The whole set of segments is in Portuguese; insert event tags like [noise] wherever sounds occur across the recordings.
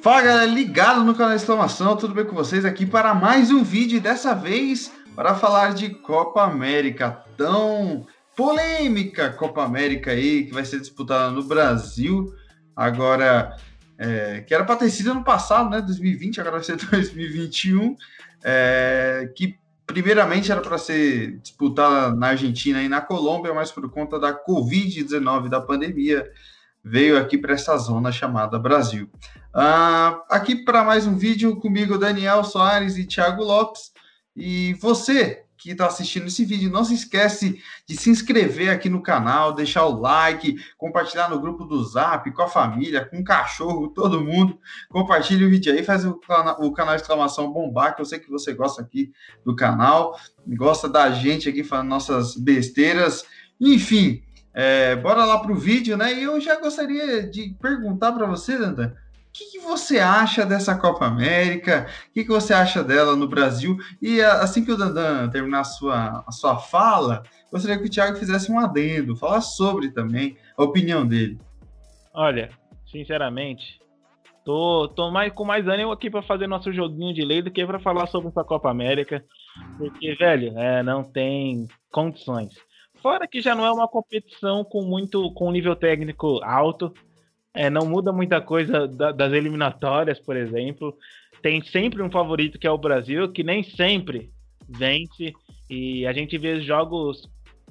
Fala galera, ligado no canal exclamação, tudo bem com vocês? Aqui para mais um vídeo dessa vez para falar de Copa América, tão polêmica Copa América aí, que vai ser disputada no Brasil, agora, é, que era para ter sido ano passado, né, 2020, agora vai ser [laughs] 2021, é, que primeiramente era para ser disputada na Argentina e na Colômbia, mas por conta da Covid-19, da pandemia, veio aqui para essa zona chamada Brasil. Uh, aqui para mais um vídeo comigo, Daniel Soares e Thiago Lopes. E você que está assistindo esse vídeo, não se esquece de se inscrever aqui no canal, deixar o like, compartilhar no grupo do Zap, com a família, com o cachorro, todo mundo. Compartilhe o vídeo aí, faz o, o canal exclamação bombar, que eu sei que você gosta aqui do canal, gosta da gente aqui falando nossas besteiras. Enfim, é, bora lá para o vídeo, né? E eu já gostaria de perguntar para você, Dandan, que, que, você acha dessa Copa América? O que, que, você acha dela no Brasil? E assim que o Dandan terminar a sua, a sua fala, gostaria que o Thiago fizesse um adendo, falar sobre também a opinião dele. Olha, sinceramente, tô, tô mais, com mais ânimo aqui para fazer nosso joguinho de lei do que para falar sobre essa Copa América, porque, velho, é, não tem condições. Fora que já não é uma competição com muito com nível técnico alto, é, não muda muita coisa da, das eliminatórias, por exemplo. Tem sempre um favorito que é o Brasil, que nem sempre vence. E a gente vê jogos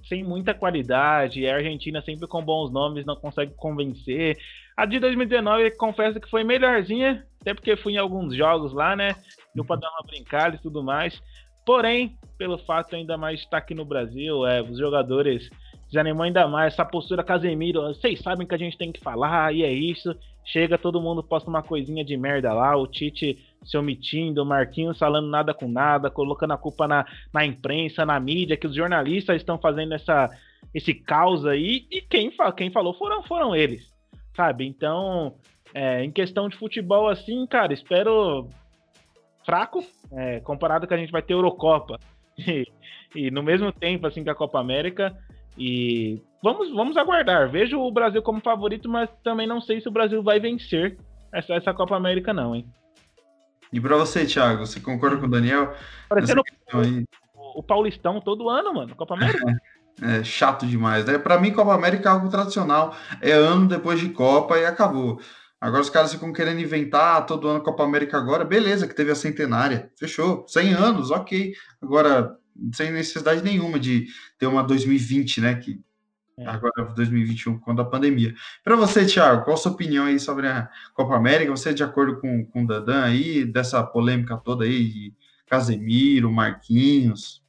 sem muita qualidade. A Argentina sempre com bons nomes não consegue convencer. A de 2019, confesso que foi melhorzinha, até porque fui em alguns jogos lá, né? Deu para dar uma brincada e tudo mais. Porém, pelo fato ainda mais de estar aqui no Brasil, é, os jogadores desanimou ainda mais. Essa postura Casemiro, vocês sabem que a gente tem que falar, e é isso. Chega, todo mundo posta uma coisinha de merda lá, o Tite se omitindo, o Marquinhos falando nada com nada, colocando a culpa na, na imprensa, na mídia, que os jornalistas estão fazendo essa, esse caos aí, e quem, quem falou foram, foram eles, sabe? Então, é, em questão de futebol, assim, cara, espero fraco, é, comparado que a gente vai ter Eurocopa. [laughs] E, e no mesmo tempo, assim, que a Copa América, e vamos, vamos aguardar. Vejo o Brasil como favorito, mas também não sei se o Brasil vai vencer essa, essa Copa América, não, hein? E para você, Thiago, você concorda com o Daniel? Parecendo o, o, Paulistão todo ano, mano, Copa América. É, é chato demais, né? Para mim, Copa América é algo tradicional. É ano depois de Copa e acabou. Agora os caras ficam querendo inventar todo ano Copa América agora. Beleza, que teve a centenária. Fechou. 100 anos, ok. Agora, sem necessidade nenhuma de ter uma 2020, né? Que é. agora 2021, quando a pandemia. Para você, Thiago, qual a sua opinião aí sobre a Copa América? Você é de acordo com, com o Dadan aí, dessa polêmica toda aí de Casemiro, Marquinhos?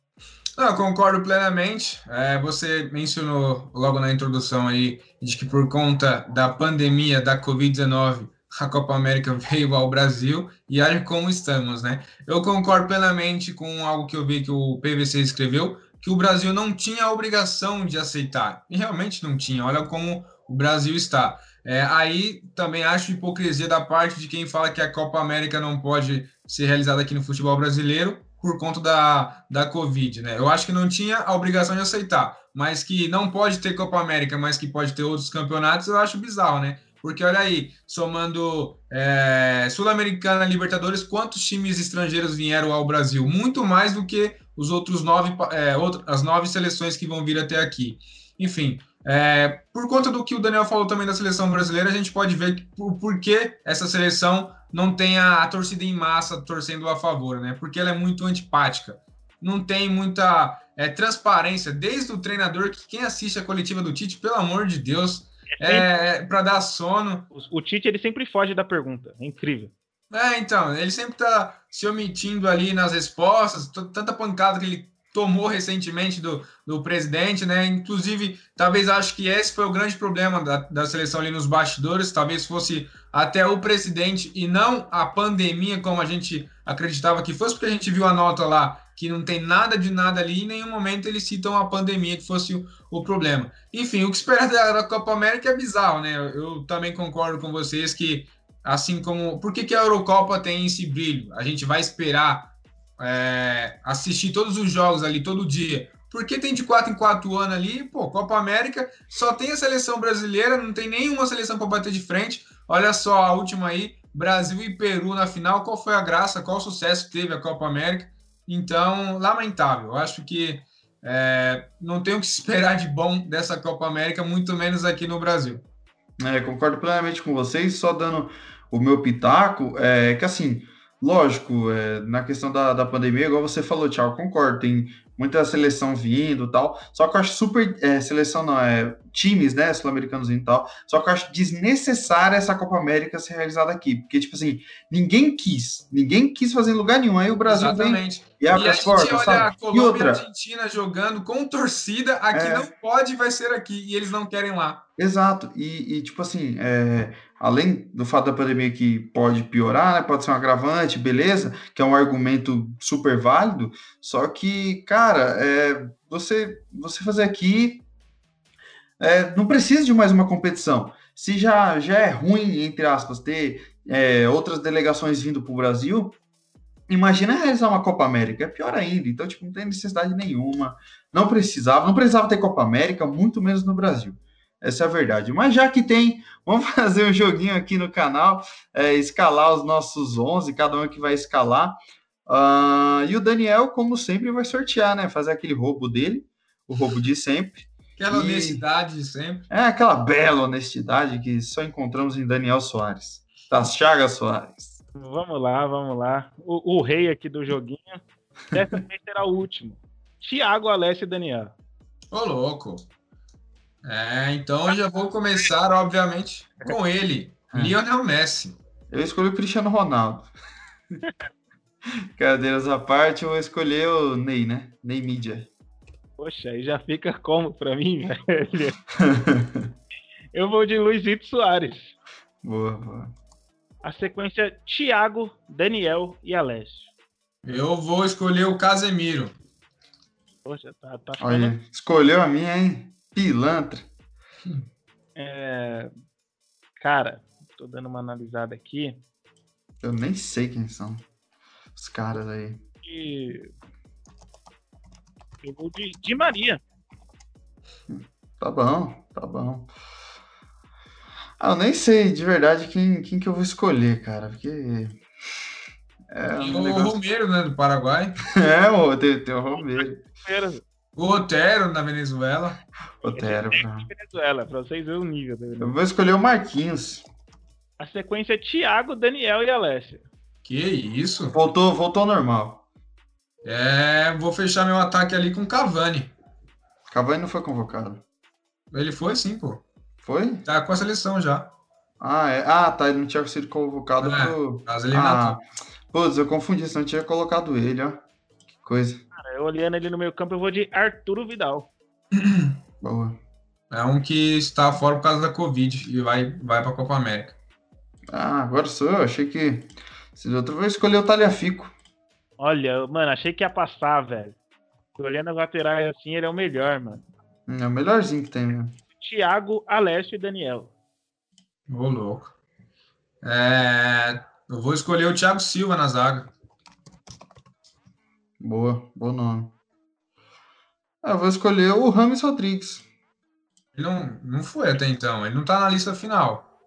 Não, concordo plenamente. É, você mencionou logo na introdução aí de que por conta da pandemia da Covid-19 a Copa América [laughs] veio ao Brasil e olha como estamos, né? Eu concordo plenamente com algo que eu vi que o PVC escreveu, que o Brasil não tinha a obrigação de aceitar. E realmente não tinha. Olha como o Brasil está. É, aí também acho hipocrisia da parte de quem fala que a Copa América não pode ser realizada aqui no futebol brasileiro por conta da, da Covid, né? Eu acho que não tinha a obrigação de aceitar, mas que não pode ter Copa América, mas que pode ter outros campeonatos, eu acho bizarro, né? Porque olha aí, somando é, Sul-Americana, Libertadores, quantos times estrangeiros vieram ao Brasil? Muito mais do que os outros nove, é, as nove seleções que vão vir até aqui. Enfim, é, por conta do que o Daniel falou também da seleção brasileira, a gente pode ver que, por, por que essa seleção não tem a, a, torcida em massa torcendo a favor, né? Porque ela é muito antipática. Não tem muita é, transparência, desde o treinador, que quem assiste a coletiva do Tite, pelo amor de Deus, é, é para dar sono. O, o Tite ele sempre foge da pergunta, é incrível. É, então, ele sempre tá se omitindo ali nas respostas, tanta pancada que ele tomou recentemente do, do presidente, né? Inclusive, talvez acho que esse foi o grande problema da, da seleção ali nos bastidores, talvez fosse até o presidente e não a pandemia, como a gente acreditava que fosse, porque a gente viu a nota lá que não tem nada de nada ali, em nenhum momento eles citam a pandemia que fosse o, o problema. Enfim, o que espera [laughs] da, da, Copa América é bizarro, né? Eu, eu, também concordo com vocês que, assim como. Por que, que a Eurocopa tem esse brilho? A gente vai esperar é, assistir todos os jogos ali todo dia, Porque tem de 4 em 4 anos ali, pô, Copa América, só tem a seleção brasileira, não tem nenhuma seleção para bater de frente. Olha só a última aí, Brasil e Peru na final. Qual foi a graça, qual o sucesso teve a Copa América? Então, lamentável. Eu acho que é, não tem o que [laughs] esperar de bom dessa Copa América, muito menos aqui no Brasil. É, concordo plenamente com vocês, só dando o meu pitaco, é que assim, lógico, é, na questão da, da pandemia, igual você falou, Thiago, concordo, tem muita seleção vindo tal. Só que eu acho super. É, seleção não, é times, né? Sul-americanos e tal. Só que eu acho desnecessária essa Copa América ser realizada aqui. Porque, tipo assim, ninguém quis. Ninguém quis fazer em lugar nenhum. Aí o Brasil Exatamente. vem e abre e as portas. olha sabe? a Colômbia e outra... a Argentina jogando com torcida. Aqui é... não pode, vai ser aqui. E eles não querem lá. Exato. E, e tipo assim, é, além do fato da pandemia que pode piorar, né, pode ser um agravante, beleza, que é um argumento super válido, só que, cara, é, você, você fazer aqui é, não precisa de mais uma competição. Se já, já é ruim, entre aspas, ter é, outras delegações vindo para o Brasil, imagina realizar uma Copa América, é pior ainda. Então, tipo, não tem necessidade nenhuma. Não precisava, não precisava ter Copa América, muito menos no Brasil. Essa é a verdade. Mas já que tem, vamos [laughs] fazer um joguinho aqui no canal, é, escalar os nossos 11, cada um que vai escalar. Uh, e o Daniel, como sempre, vai sortear, né? Fazer aquele roubo dele, o roubo de sempre. Aquela e... honestidade de sempre. É, aquela bela honestidade que só encontramos em Daniel Soares, das Chagas Soares. Vamos lá, vamos lá. O, o rei aqui do joguinho. Dessa vez será o último. Tiago, Alessio e Daniel. Ô, louco. É, então já vou começar, obviamente, com ele, é. Lionel Messi. Eu escolhi o Cristiano Ronaldo. [laughs] Cadeiras à parte, eu vou escolher o Ney, né? Ney Mídia. Poxa, aí já fica como pra mim, [laughs] velho? eu vou de Luizito Soares. Boa, boa. A sequência Thiago, Daniel e Alessio. Eu vou escolher o Casemiro. Poxa, tá, tá ficando... Olha, escolheu a minha, hein? Pilantra. É... Cara, tô dando uma analisada aqui. Eu nem sei quem são os caras aí. E... Eu vou de, de Maria. Tá bom, tá bom. Ah, eu nem sei de verdade quem, quem que eu vou escolher, cara, porque. É um o negócio... Romero, né, do Paraguai. [laughs] é, tem, tem o Romero. O Otero na Venezuela. Otero. É pra... Venezuela, pra vocês verem o nível. Eu vou escolher o Marquinhos. A sequência é Thiago, Daniel e Alessia. Que isso? Voltou, voltou ao normal. É, vou fechar meu ataque ali com Cavani. Cavani não foi convocado. Ele foi sim, pô. Foi? Tá com a seleção já. Ah, é. Ah, tá. Ele não tinha sido convocado é, pro. Ah, Putz, eu confundi, se não tinha colocado ele, ó. Que coisa. Cara, eu olhando ele no meio campo, eu vou de Arturo Vidal. [clears throat] Boa. É um que está fora por causa da Covid e vai, vai pra Copa América. Ah, agora sou eu. Achei que. Se outro vou escolher o Talhafico. Olha, mano, achei que ia passar, velho. Olhando as laterais assim, ele é o melhor, mano. É o melhorzinho que tem, mano. Thiago, Alessio e Daniel. Ô, louco. É... Eu vou escolher o Thiago Silva na zaga. Boa, bom nome. Ah, eu vou escolher o Rames Rodrigues. Ele não, não foi até então, ele não tá na lista final.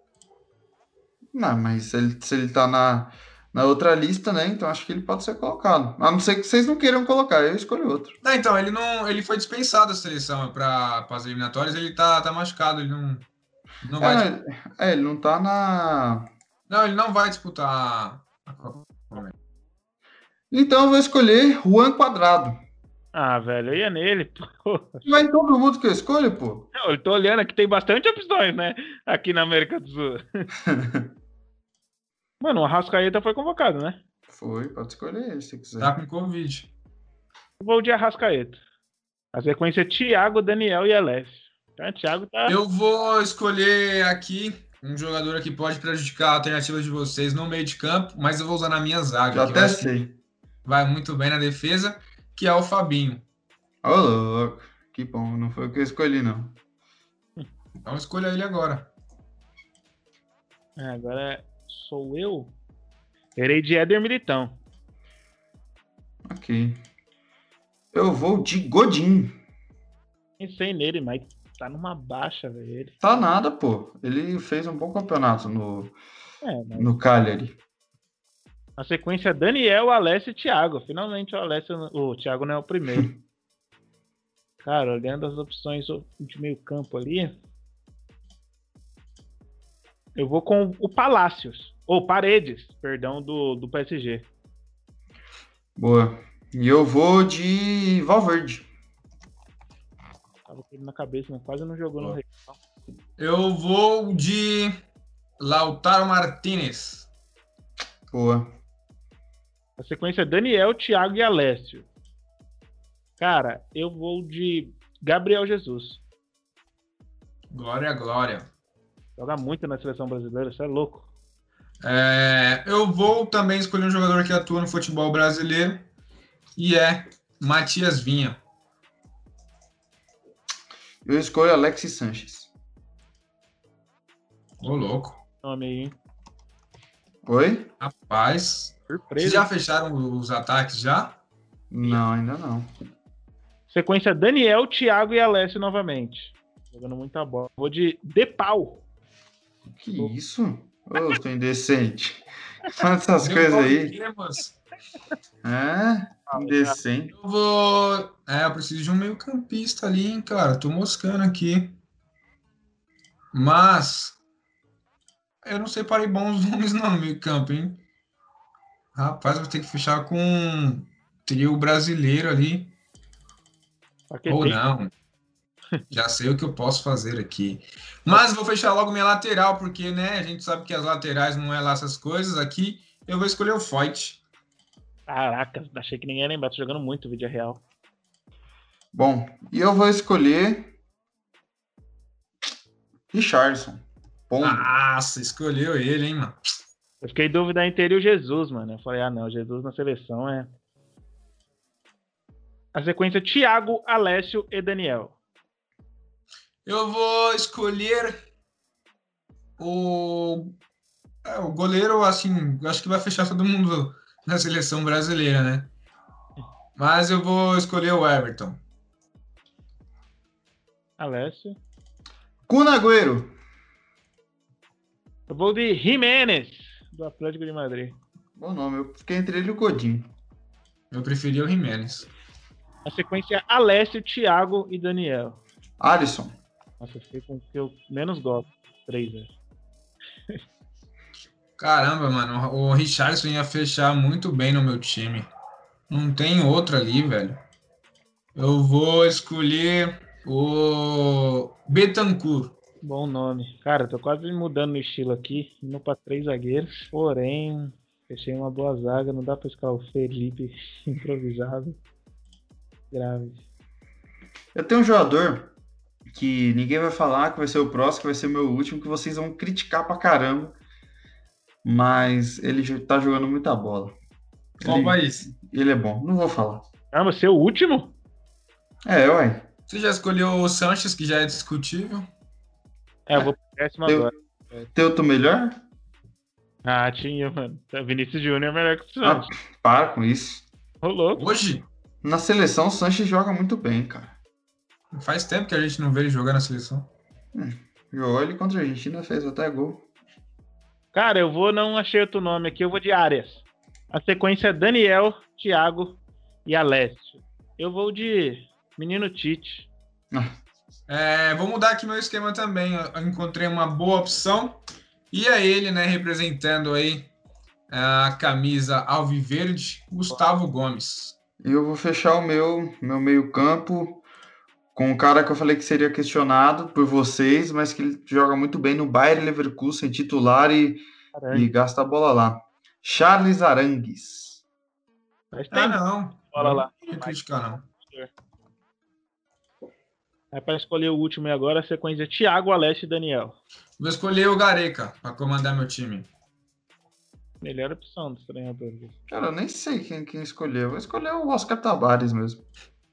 Não, mas se ele, se ele tá na, na outra lista, né? Então acho que ele pode ser colocado. A não ser que vocês não queiram colocar, eu escolho outro. Não, então, ele não. Ele foi dispensado da seleção para as eliminatórias, ele tá, tá machucado, ele não. não é, vai é, ele não tá na. Não, ele não vai disputar a Copa. Então eu vou escolher Juan Quadrado. Ah, velho, eu ia nele, pô. [laughs] Vai em todo mundo que eu escolho, pô. Não, eu tô olhando aqui, tem bastante opções, né? Aqui na América do Sul. [laughs] Mano, o Arrascaeta foi convocado, né? Foi, pode escolher ele se quiser. Tá com Covid. Eu vou de Arrascaeta. A sequência é Thiago, Daniel e Alessio. Então, Thiago tá. Eu vou escolher aqui um jogador que pode prejudicar a alternativa de vocês no meio de campo, mas eu vou usar na minha zaga. Já até sei. Vai muito bem na defesa, que é o Fabinho. Ô, oh, louco. Que bom, não foi o que eu escolhi, não. Então escolha ele agora. É, agora sou eu. Terei de Éder Militão. Ok. Eu vou de Godin. Pensei nele, mas tá numa baixa, velho. Tá nada, pô. Ele fez um bom campeonato no, É, mas no Cagliari. Na sequência, Daniel, Alessio e Thiago. Finalmente o Alessio, o Thiago não é o primeiro. [laughs] Cara, olhando as opções de meio campo ali, eu vou com o Palácios, ou Paredes, perdão, do, do PSG. Boa. E eu vou de Valverde. Tava com ele na cabeça, mas quase não jogou no Boa. Real. Eu vou de Lautaro Martinez. Boa. Na sequência, Daniel, Thiago e Alessio. Cara, eu vou de Gabriel Jesus. Glória, glória. Joga muito na seleção brasileira, isso é louco. É, eu vou também escolher um jogador que atua no futebol brasileiro e é Matias Vinha. Eu escolho Alexis Sanches. Ô, louco. Nome aí, hein? Oi? Rapaz. Vocês Surpresa. já fecharam os ataques já? Não, ainda não. Sequência Daniel, Thiago e Alessio novamente. Jogando muita bola. Vou de Depau. Que isso? Ô, eu tô indecente. Essas coisas aí. É, indecente. Eu vou. É, eu preciso de um meio campista ali, hein, cara. Tô moscando aqui. Mas. Eu não separei bons [laughs] nomes não no meio campo, hein? Rapaz, vou ter que fechar com um trio brasileiro ali. Ou tem- não. [laughs] Já sei o que eu posso fazer aqui. Mas vou fechar logo minha lateral, porque, né, a gente sabe que as laterais não é lá essas coisas. Aqui eu vou escolher o Foyt. Caraca, achei que ninguém ia lembrar. Tô jogando muito vídeo real. Bom, e eu vou escolher Richardson. Pombo. Nossa, escolheu ele, hein, mano. Eu fiquei em dúvida entre ele e o Jesus, mano. Eu falei, ah, não, Jesus na seleção é. A sequência Thiago, Alessio e Daniel. Eu vou escolher o. é, o goleiro, assim, acho que vai fechar todo mundo na seleção brasileira, né? Mas eu vou escolher o Everton. Alessio. Kun Agüero. Eu vou de Jiménez, do Atlético de Madrid. Bom nome, eu fiquei entre ele e o Godinho. Eu preferi o Jimenez. A sequência Alessio, Thiago e Daniel. Alisson. Nossa, eu fiquei com o que eu menos gosto. Três, velho. [laughs] Caramba, mano, o Richardson ia fechar muito bem no meu time. Não tem outro ali, velho. Eu vou escolher o Betancourt. Bom nome. Cara, eu tô quase mudando no estilo aqui, indo pra três zagueiros. Porém, fechei uma boa zaga, não dá pra escalar o Felipe [laughs] improvisado. Grave. Eu tenho um jogador que ninguém vai falar, que vai ser o próximo, que vai ser o meu último, que vocês vão criticar pra caramba. Mas ele já tá jogando muita bola. Qual Ele, país? ele é bom, não vou falar. Ah, você é o último? É, uai. Você já escolheu o Sanches, que já é discutível? É, eu vou pro décimo Eu- agora. Tem outro melhor? Ah, tinha, mano. Vinícius Júnior é melhor que o Ah, Santos. para com isso. Louco. Hoje? Na seleção, o Sanches joga muito bem, cara. Faz tempo que a gente não vê ele jogar na seleção. Jogou ele contra a Argentina, fez até gol. Cara, eu vou, não achei outro nome aqui, eu vou de Arias. A sequência é Daniel, Thiago e Alessio. Eu vou de Menino Tite. É, vou mudar aqui meu esquema também. Eu encontrei uma boa opção. E é ele, né, representando aí a camisa alviverde, Gustavo Gomes. E eu vou fechar o meu, meu meio-campo com um cara que eu falei que seria questionado por vocês, mas que ele joga muito bem no Bayern Leverkusen, titular e, e gasta a bola lá. Charles Arangues. faz Ah, tempo. não. Bola lá. Não vou criticar, não. É para escolher o último e agora a sequência é Thiago, Alessio e Daniel. Vou escolher o Gareca para comandar meu time. Melhor opção dos treinadores. Cara, eu nem sei quem, quem escolheu. Vou escolher o Oscar Tabares mesmo.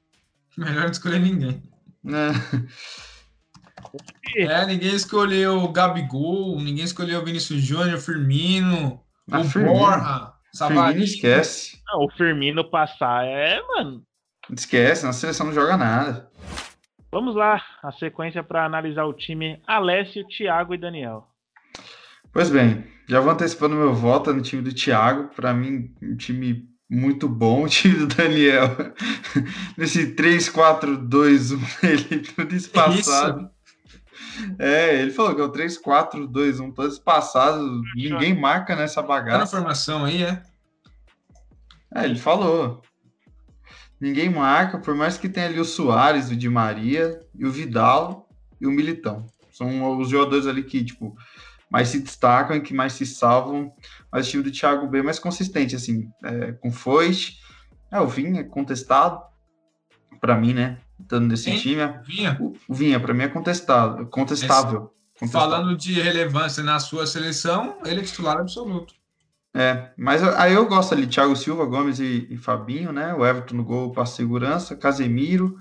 [laughs] Melhor não escolher ninguém. Né? É, ninguém escolheu o Gabigol, ninguém escolheu o Vinícius Júnior, Firmino, Ah, o Firmino. Borja, Firmino Savarino. esquece. Ah, o Firmino passar é, mano. Esquece, na seleção não joga nada. Vamos lá, a sequência para analisar o time Alessio, Thiago e Daniel. Pois bem, já vou antecipando meu voto no time do Thiago. Para mim, um time muito bom, [laughs] o time do Daniel. Nesse 3-4-2-1, [laughs] ele tudo espaçado. É, ele falou que é o 3-4-2-1, todo espaçado. Ninguém marca nessa bagaça. Tá na formação aí, é? É, ele falou. Ninguém marca, por mais que tenha ali o Soares, o Di Maria, e o Vidal e o Militão. São os jogadores ali que, tipo, mais se destacam e que mais se salvam. Mas o time do Thiago bem mais consistente, assim, é, com Foice. É, o Vinha contestado, para mim, né? Estando nesse Sim, time. Vinha. O, o Vinha, para mim, é contestado, contestável, contestável. Falando de relevância na sua seleção, ele é titular absoluto. É, mas aí eu gosto ali, Thiago Silva, Gomes e, e Fabinho, né? O Everton no gol para segurança, Casemiro,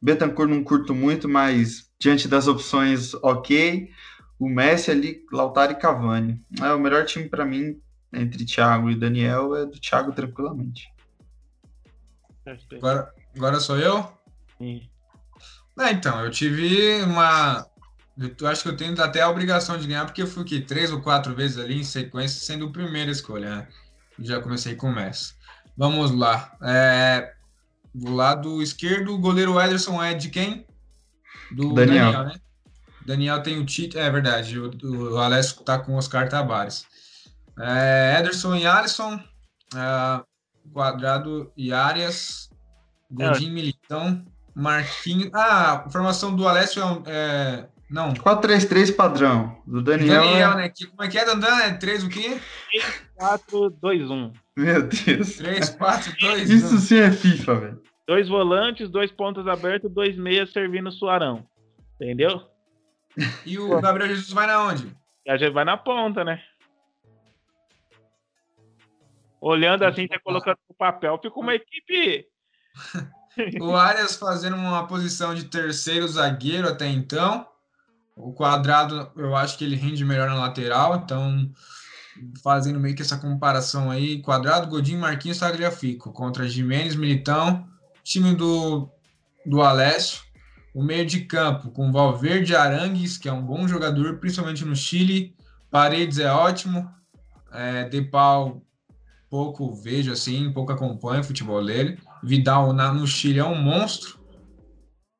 Betancourt não curto muito, mas diante das opções, ok. O Messi ali, Lautaro e Cavani. É, o melhor time para mim, entre Thiago e Daniel, é do Thiago tranquilamente. Agora, agora sou eu? Sim. É, então, eu tive uma eu acho que eu tenho até a obrigação de ganhar, porque eu fui aqui três ou quatro vezes ali em sequência, sendo o primeiro escolha. Né? Já comecei com o Messi. Vamos lá. É, do lado esquerdo, o goleiro Ederson é de quem? Do Daniel, Daniel né? Daniel tem o título, é verdade. O, o Alessio tá com Oscar Tabares. É, Ederson e Alisson, é, Quadrado e Arias, Godinho é. Militão, Marquinhos. Ah, a formação do Alessio é, é não. 4-3-3 padrão. Do Daniel. Daniel, é... né? Como é que é, Dandan? É 3 o quê? 3-4-2-1. Meu Deus. 3-4-2-1. Isso sim é FIFA, velho. Dois volantes, dois pontos abertos, dois meias servindo o Suarão. Entendeu? E o Gabriel Jesus vai na onde? A gente vai na ponta, né? Olhando assim, você colocando no papel, fica uma equipe. [laughs] o Arias fazendo uma posição de terceiro zagueiro até então. O quadrado, eu acho que ele rende melhor na lateral, então fazendo meio que essa comparação aí, quadrado, Godinho, Marquinhos, Tagliafico contra Jimenez, Militão, time do, do Alessio, o meio de campo com Valverde Arangues, que é um bom jogador, principalmente no Chile, Paredes é ótimo, é, Depau pouco vejo assim, pouco acompanho o futebol dele, Vidal na, no Chile é um monstro,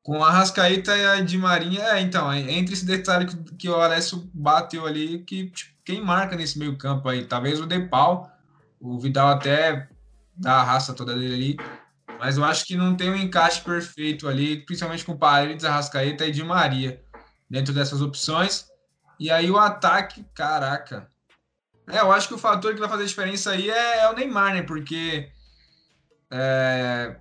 com a Rascaíta e a Di Marinha, é, então, é, entre esse detalhe que, que o Alessio bateu ali, que tipo, quem marca nesse meio campo aí? Talvez o Depau, o Vidal até dá a raça toda dele ali, mas eu acho que não tem um encaixe perfeito ali, principalmente com Paredes, Arrascaeta e Di Maria, dentro dessas opções. E aí o ataque, caraca. É, eu acho que o fator que vai fazer diferença aí é, é o Neymar, né? Porque é,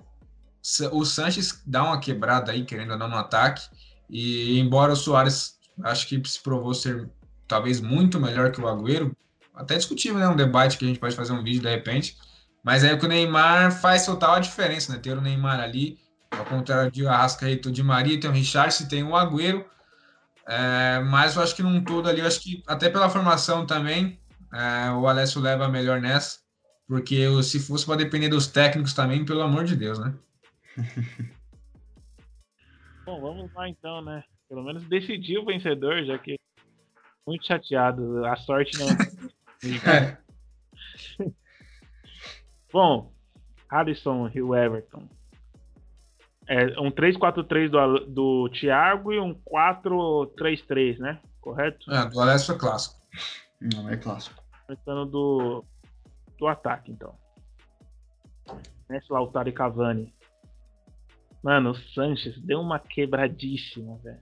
o Sanches dá uma quebrada aí, querendo ou não, no ataque. E embora o Soares acho que se provou ser talvez muito melhor que o Agüero, até discutível, né? Um debate que a gente pode fazer um vídeo de repente. Mas aí o Neymar faz total a diferença, né? Ter o Neymar ali, ao contrário de Arrascaeta de Maria, tem o Richard, tem o Agüero. É, mas eu acho que num todo ali, eu acho que até pela formação também, é, o Alessio leva melhor nessa. Porque se fosse para depender dos técnicos também, pelo amor de Deus, né? [laughs] Bom, vamos lá então, né? Pelo menos decidiu o vencedor, já que muito chateado. A sorte não. [laughs] é. [laughs] Bom, Alisson e o Everton. É um 3-4-3 do, do Thiago e um 4-3-3, né? Correto? É, do Alessio é clássico. Não, é clássico. Começando do, do ataque, então. Nesse Lautaro e Cavani. Mano, o Sanches deu uma quebradíssima, velho.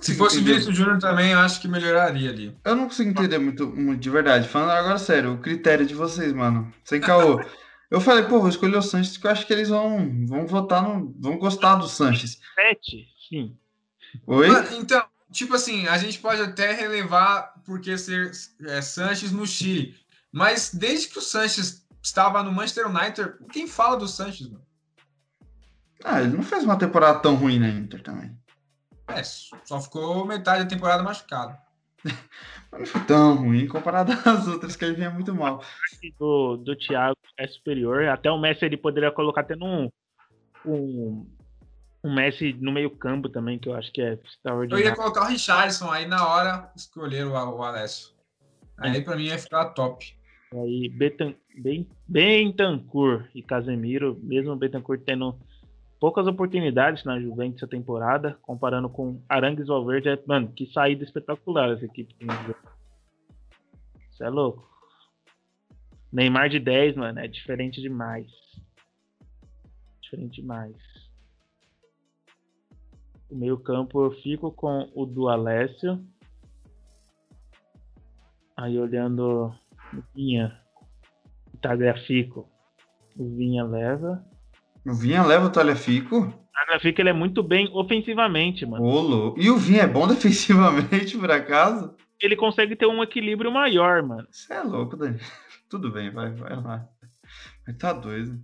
Se fosse o Vinícius Júnior também, eu acho que melhoraria ali. Eu não consigo entender muito, muito de verdade. Falando agora sério, o critério de vocês, mano. Sem caô. [laughs] eu falei, pô, vou escolher o Sanches porque eu acho que eles vão, vão votar no. vão gostar do Sanches. Sete, sim. Oi? Então, tipo assim, a gente pode até relevar porque ser é, Sanches no Chile. Mas desde que o Sanches estava no Manchester United, quem fala do Sanches, mano? Ah, ele não fez uma temporada tão ruim na Inter também. É, só ficou metade da temporada machucado. [laughs] Mas não foi tão ruim comparado [laughs] às outras que ele vinha muito mal. Do, do Thiago é superior. Até o Messi ele poderia colocar tendo um, um, um Messi no meio campo também, que eu acho que é extraordinário. Eu ia colocar o Richardson, aí na hora escolheram o, o Alessio. Aí é. pra mim ia ficar top. Aí Betan, ben, Bentancur e Casemiro, mesmo Bentancur tendo poucas oportunidades na Juventus essa temporada, comparando com Arangues Valverde, é, mano, que saída espetacular essa equipe. Isso é louco. Neymar de 10, mano, é diferente demais. Diferente demais. O meio campo eu fico com o do Alessio. Aí olhando o Vinha, Tagliafico, o Vinha leva. O Vinha leva o Tagliafico? O Tagliafico ele é muito bem ofensivamente, mano. Ô, E o Vinha é bom [laughs] defensivamente, por acaso? Ele consegue ter um equilíbrio maior, mano. Você é louco, Dani. [laughs] Tudo bem, vai, vai lá. Mas tá doido.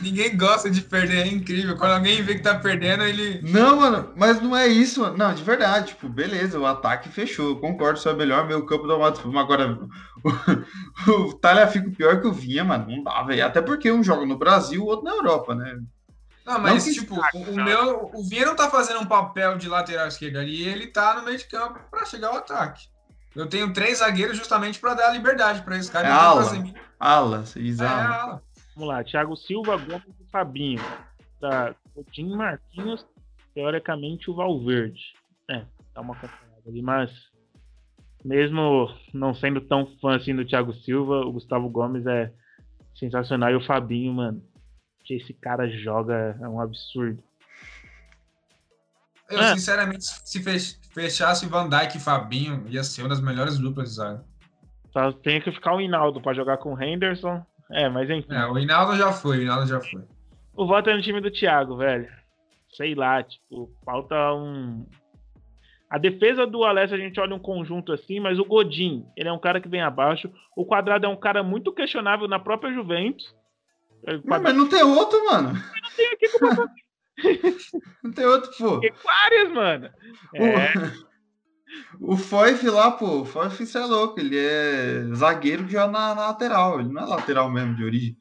Ninguém gosta de perder, é incrível. Quando alguém vê que tá perdendo, ele. Não, mano, mas não é isso, mano. Não, de verdade, tipo, beleza, o ataque fechou. Concordo, só é melhor meio campo do Mato. Agora, [laughs] o, o Talha fica pior que o Vinha, mano. Não dá, velho. Até porque um joga no Brasil, o outro na Europa, né? Não, mas não tipo, o, o, meu. O Vinha não tá fazendo um papel de lateral esquerdo ali, ele tá no meio de campo pra chegar ao ataque. Eu tenho três zagueiros justamente para dar a liberdade para esse cara. É ala, ala, é, ala. Vamos lá, Thiago Silva, Gomes e Fabinho. Da Coutinho Marquinhos, teoricamente o Valverde. É, dá uma acompanhada ali, mas mesmo não sendo tão fã assim do Thiago Silva, o Gustavo Gomes é sensacional e o Fabinho, mano, que esse cara joga é um absurdo. Eu, é. sinceramente, se fechasse Van Dijk e Fabinho, ia ser uma das melhores duplas de zaga. Só tem que ficar o Hinaldo para jogar com o Henderson é, mas enfim. É, o Hinaldo já foi, o Hinaldo já foi. O voto é no time do Thiago, velho. Sei lá, tipo, falta um. A defesa do Alessio a gente olha um conjunto assim, mas o Godin, ele é um cara que vem abaixo. O Quadrado é um cara muito questionável na própria Juventus. Quadrado... Não, mas não tem outro, mano. Não tem aqui como [laughs] Não tem outro, pô. Tem várias, mano. É. O Foyf lá, pô, o Foyf, isso é louco, ele é zagueiro que joga na, na, lateral, ele não é lateral mesmo de origem.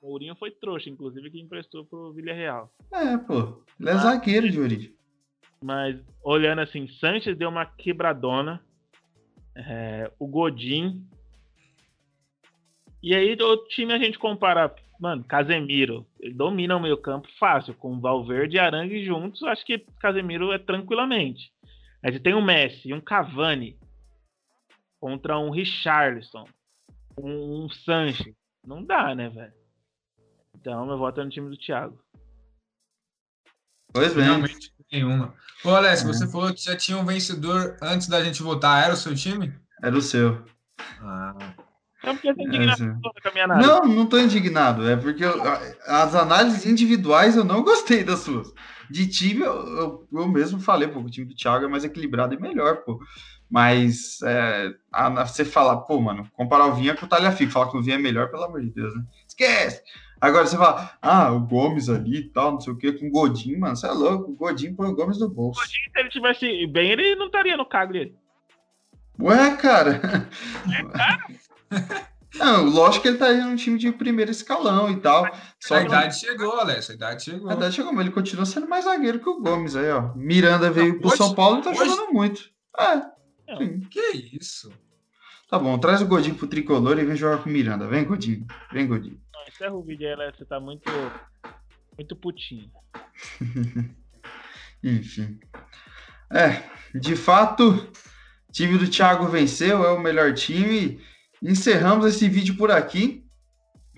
O Mourinho foi trouxa, inclusive, que emprestou pro Villarreal. É, pô, ele é Mas, zagueiro de origem. Mas, olhando assim, Sanches deu uma quebradona, é, o Godin. E aí, o time a gente compara, mano, Casemiro, ele domina o meio campo fácil, com Valverde e Arangue juntos, acho que Casemiro é tranquilamente. Aí você tem um Messi, um Cavani contra um Richarlison, um, um Sanches. Não dá, né, velho? Então, meu voto é no time do Thiago. Pois bem. Realmente nenhuma. Ô, Alex, é. você falou que já tinha um vencedor antes da gente votar. Era o seu time? Era o seu. Ah. É porque você indignado é, com a minha análise. Não, não tô indignado. É porque eu, as análises individuais eu não gostei das suas. De time, eu, eu, eu, mesmo falei, pô, o time do Thiago é mais equilibrado e melhor, pô. Mas é, a, você falar, pô, mano, comparar o Vinha com o Talhafico, falar que o Vinha é melhor, pelo amor de Deus, né? Esquece! Agora você fala, ah, o Gomes ali e tal, não sei o que, com o Godinho, mano, você é louco, o Godinho põe o Gomes no bolso. O Godinho, se ele tivesse bem, ele não estaria no Cagliari. Ué, cara. É, cara. [laughs] Não, lógico que ele tá no time de primeiro escalão e tal. Só a idade chegou, Alessio, a idade chegou. A idade chegou, mas ele continua sendo mais zagueiro que o Gomes aí, ó. Miranda veio Não, pro hoje, São Paulo e tá hoje... jogando muito. É. Sim. Que isso? Tá bom, traz o Godinho pro tricolor e vem jogar com o Miranda. Vem, Godinho. Vem, Godinho. encerra o vídeo aí, Alessio. Você tá muito. Muito putinho. [laughs] Enfim. É, de fato, o time do Thiago venceu, é o melhor time. Encerramos esse vídeo por aqui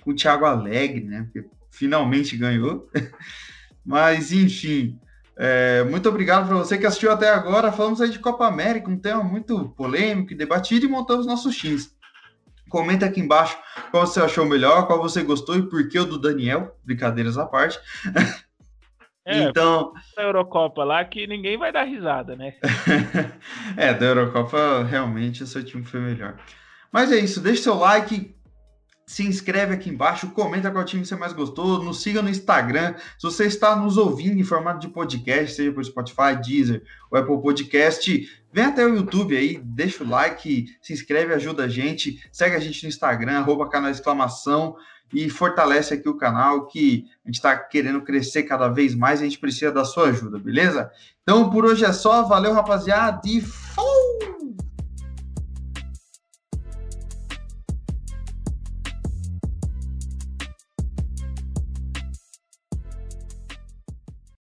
com o Thiago Alegre, né? Porque finalmente ganhou. [laughs] Mas, enfim, é, muito obrigado para você que assistiu até agora. Falamos aí de Copa América, um tema muito polêmico e debatido, e montamos nossos times. Comenta aqui embaixo qual você achou melhor, qual você gostou e por que o do Daniel. Brincadeiras à parte. É, [laughs] então. Da Eurocopa lá que ninguém vai dar risada, né? [laughs] é, da Eurocopa realmente o seu time foi melhor. Mas é isso, deixe seu like, se inscreve aqui embaixo, comenta qual time você mais gostou, nos siga no Instagram. Se você está nos ouvindo em formato de podcast, seja por Spotify, Deezer ou Apple Podcast, vem até o YouTube aí, deixa o like, se inscreve, ajuda a gente, segue a gente no Instagram, arroba canal exclamação e fortalece aqui o canal que a gente está querendo crescer cada vez mais e a gente precisa da sua ajuda, beleza? Então por hoje é só, valeu rapaziada e